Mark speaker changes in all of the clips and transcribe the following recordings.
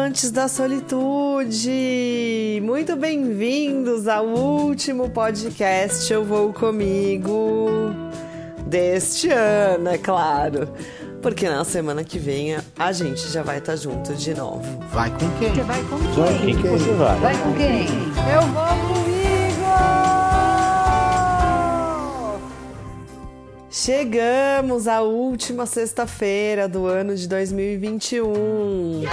Speaker 1: amantes da solitude! Muito bem-vindos ao último podcast Eu Vou Comigo deste ano, é claro. Porque na semana que vem a gente já vai estar junto de novo.
Speaker 2: Vai com quem?
Speaker 3: Você vai com quem?
Speaker 2: Vai com quem você vai?
Speaker 3: Vai com quem?
Speaker 1: Eu vou comigo! Chegamos à última sexta-feira do ano de 2021.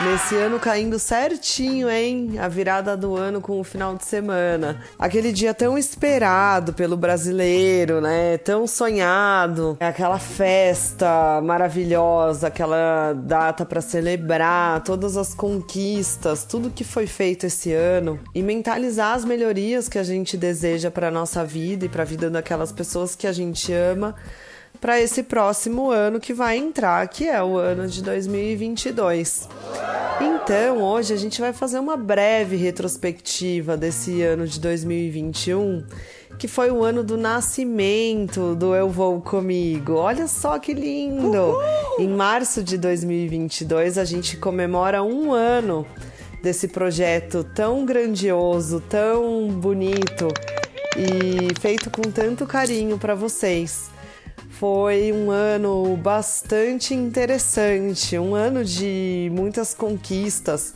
Speaker 1: Nesse ano caindo certinho, hein? A virada do ano com o final de semana. Aquele dia tão esperado pelo brasileiro, né? Tão sonhado. Aquela festa maravilhosa, aquela data para celebrar todas as conquistas, tudo que foi feito esse ano e mentalizar as melhorias que a gente deseja para nossa vida e para a vida daquelas pessoas que a gente ama para esse próximo ano que vai entrar, que é o ano de 2022. Então, hoje a gente vai fazer uma breve retrospectiva desse ano de 2021, que foi o ano do nascimento do Eu Vou Comigo. Olha só que lindo! Uhul! Em março de 2022, a gente comemora um ano desse projeto tão grandioso, tão bonito e feito com tanto carinho para vocês. Foi um ano bastante interessante, um ano de muitas conquistas,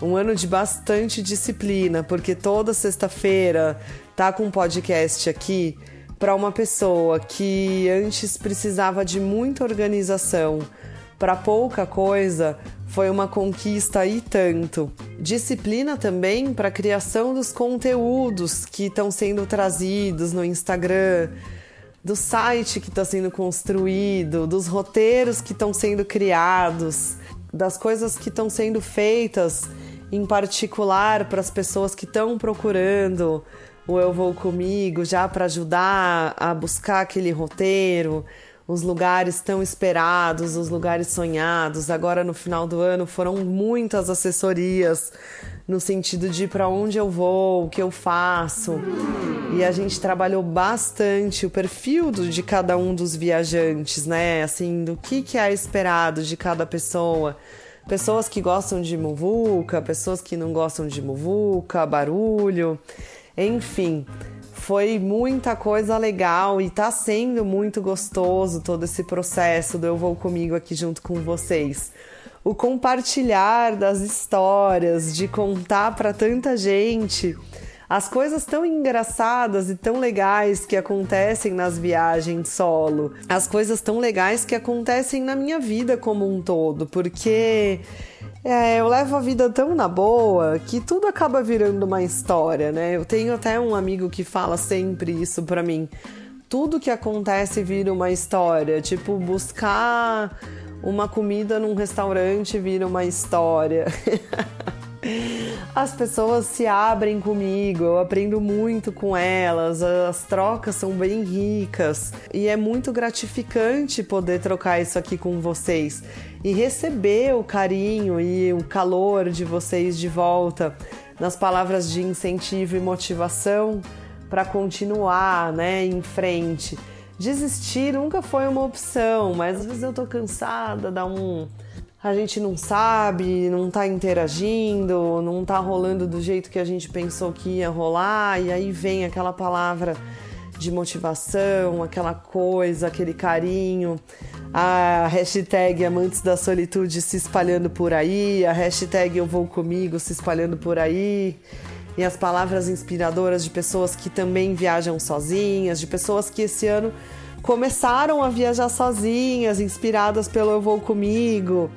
Speaker 1: um ano de bastante disciplina, porque toda sexta-feira tá com um podcast aqui para uma pessoa que antes precisava de muita organização para pouca coisa, foi uma conquista e tanto. Disciplina também para a criação dos conteúdos que estão sendo trazidos no Instagram do site que está sendo construído, dos roteiros que estão sendo criados, das coisas que estão sendo feitas, em particular para as pessoas que estão procurando o Eu Vou Comigo, já para ajudar a buscar aquele roteiro, os lugares tão esperados, os lugares sonhados. Agora no final do ano foram muitas assessorias no sentido de para onde eu vou, o que eu faço. E a gente trabalhou bastante o perfil de cada um dos viajantes, né? Assim, do que, que é esperado de cada pessoa. Pessoas que gostam de muvuca, pessoas que não gostam de muvuca, barulho, enfim foi muita coisa legal e tá sendo muito gostoso todo esse processo do Eu Vou Comigo aqui junto com vocês. O compartilhar das histórias, de contar para tanta gente as coisas tão engraçadas e tão legais que acontecem nas viagens solo, as coisas tão legais que acontecem na minha vida como um todo, porque é, eu levo a vida tão na boa que tudo acaba virando uma história, né? Eu tenho até um amigo que fala sempre isso para mim. Tudo que acontece vira uma história, tipo buscar uma comida num restaurante vira uma história. As pessoas se abrem comigo, eu aprendo muito com elas, as trocas são bem ricas e é muito gratificante poder trocar isso aqui com vocês e receber o carinho e o calor de vocês de volta nas palavras de incentivo e motivação para continuar, né, em frente. Desistir nunca foi uma opção, mas às vezes eu tô cansada, dá um. A gente não sabe, não tá interagindo, não tá rolando do jeito que a gente pensou que ia rolar, e aí vem aquela palavra de motivação, aquela coisa, aquele carinho, a hashtag Amantes da Solitude se espalhando por aí, a hashtag Eu Vou Comigo se espalhando por aí e as palavras inspiradoras de pessoas que também viajam sozinhas, de pessoas que esse ano começaram a viajar sozinhas, inspiradas pelo Eu Vou Comigo,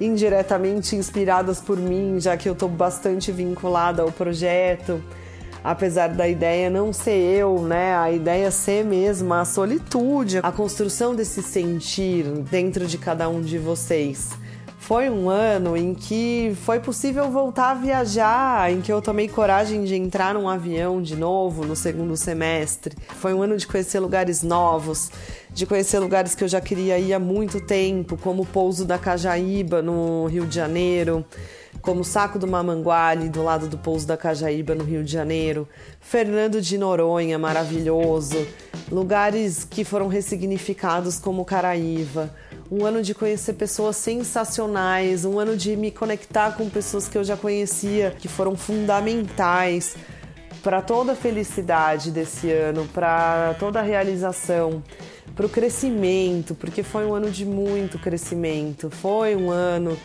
Speaker 1: indiretamente inspiradas por mim, já que eu estou bastante vinculada ao projeto. Apesar da ideia não ser eu, né? A ideia ser mesmo a solitude, a construção desse sentir dentro de cada um de vocês. Foi um ano em que foi possível voltar a viajar, em que eu tomei coragem de entrar num avião de novo no segundo semestre. Foi um ano de conhecer lugares novos, de conhecer lugares que eu já queria ir há muito tempo, como o Pouso da Cajaíba, no Rio de Janeiro, como o Saco do Mamanguale, do lado do Pouso da Cajaíba, no Rio de Janeiro, Fernando de Noronha, maravilhoso, lugares que foram ressignificados como Caraíva um ano de conhecer pessoas sensacionais, um ano de me conectar com pessoas que eu já conhecia, que foram fundamentais para toda a felicidade desse ano, para toda a realização, para o crescimento, porque foi um ano de muito crescimento, foi um ano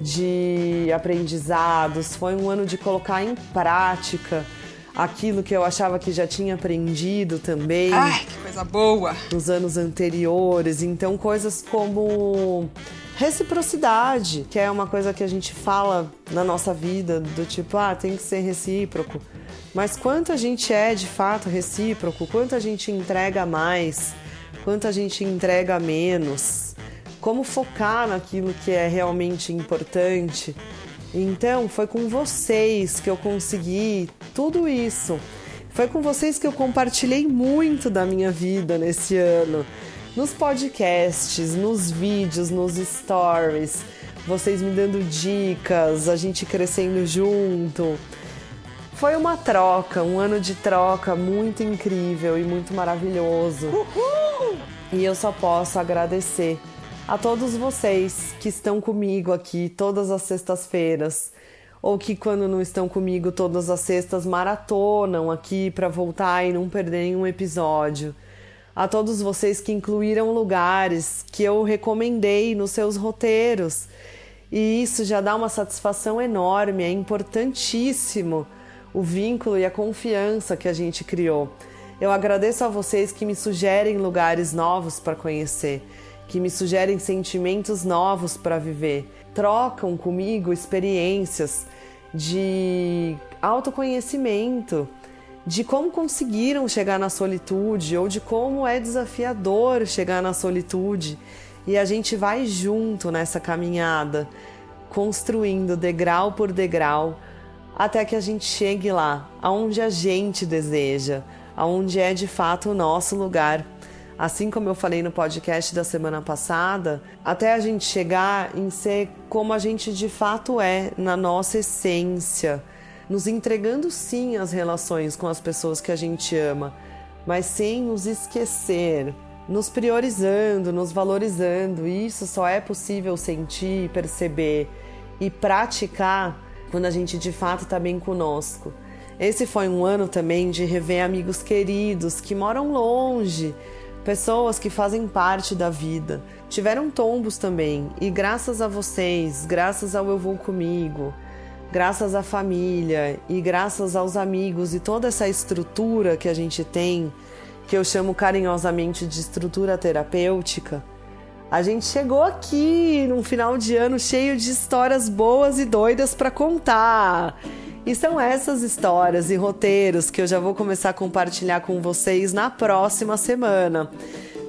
Speaker 1: de aprendizados, foi um ano de colocar em prática aquilo que eu achava que já tinha aprendido também.
Speaker 2: Ai, que coisa boa!
Speaker 1: Nos anos anteriores. Então, coisas como reciprocidade, que é uma coisa que a gente fala na nossa vida, do tipo, ah, tem que ser recíproco. Mas quanto a gente é de fato recíproco, quanto a gente entrega mais, quanto a gente entrega menos, como focar naquilo que é realmente importante então, foi com vocês que eu consegui tudo isso. Foi com vocês que eu compartilhei muito da minha vida nesse ano. Nos podcasts, nos vídeos, nos stories, vocês me dando dicas, a gente crescendo junto. Foi uma troca, um ano de troca muito incrível e muito maravilhoso. Uhul! E eu só posso agradecer a todos vocês que estão comigo aqui todas as sextas-feiras ou que quando não estão comigo todas as sextas maratonam aqui para voltar e não perderem um episódio. A todos vocês que incluíram lugares que eu recomendei nos seus roteiros. E isso já dá uma satisfação enorme, é importantíssimo o vínculo e a confiança que a gente criou. Eu agradeço a vocês que me sugerem lugares novos para conhecer que me sugerem sentimentos novos para viver, trocam comigo experiências de autoconhecimento, de como conseguiram chegar na solitude ou de como é desafiador chegar na solitude. E a gente vai junto nessa caminhada, construindo degrau por degrau, até que a gente chegue lá, aonde a gente deseja, aonde é de fato o nosso lugar assim como eu falei no podcast da semana passada, até a gente chegar em ser como a gente de fato é, na nossa essência, nos entregando sim as relações com as pessoas que a gente ama, mas sem nos esquecer, nos priorizando, nos valorizando. Isso só é possível sentir, perceber e praticar quando a gente de fato está bem conosco. Esse foi um ano também de rever amigos queridos que moram longe, pessoas que fazem parte da vida. Tiveram tombos também, e graças a vocês, graças ao Eu Vou Comigo, graças à família e graças aos amigos e toda essa estrutura que a gente tem, que eu chamo carinhosamente de estrutura terapêutica, a gente chegou aqui num final de ano cheio de histórias boas e doidas para contar. E são essas histórias e roteiros que eu já vou começar a compartilhar com vocês na próxima semana.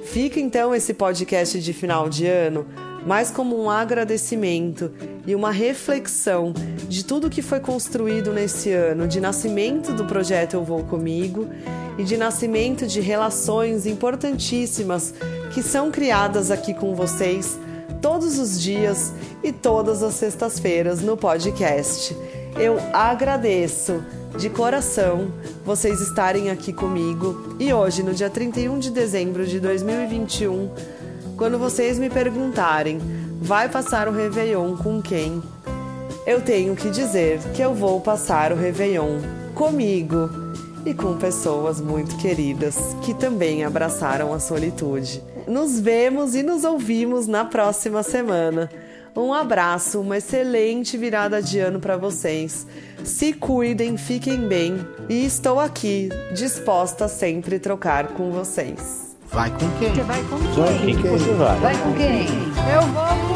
Speaker 1: Fica então esse podcast de final de ano mais como um agradecimento e uma reflexão de tudo que foi construído nesse ano, de nascimento do projeto Eu Vou Comigo e de nascimento de relações importantíssimas que são criadas aqui com vocês todos os dias e todas as sextas-feiras no podcast. Eu agradeço de coração vocês estarem aqui comigo e hoje, no dia 31 de dezembro de 2021, quando vocês me perguntarem, vai passar o Réveillon com quem? Eu tenho que dizer que eu vou passar o Réveillon comigo e com pessoas muito queridas que também abraçaram a solitude. Nos vemos e nos ouvimos na próxima semana. Um abraço, uma excelente virada de ano para vocês. Se cuidem, fiquem bem e estou aqui, disposta a sempre trocar com vocês.
Speaker 3: Vai com quem?
Speaker 4: Você vai com quem? Vai com quem?
Speaker 2: Vai com quem?
Speaker 4: Eu vou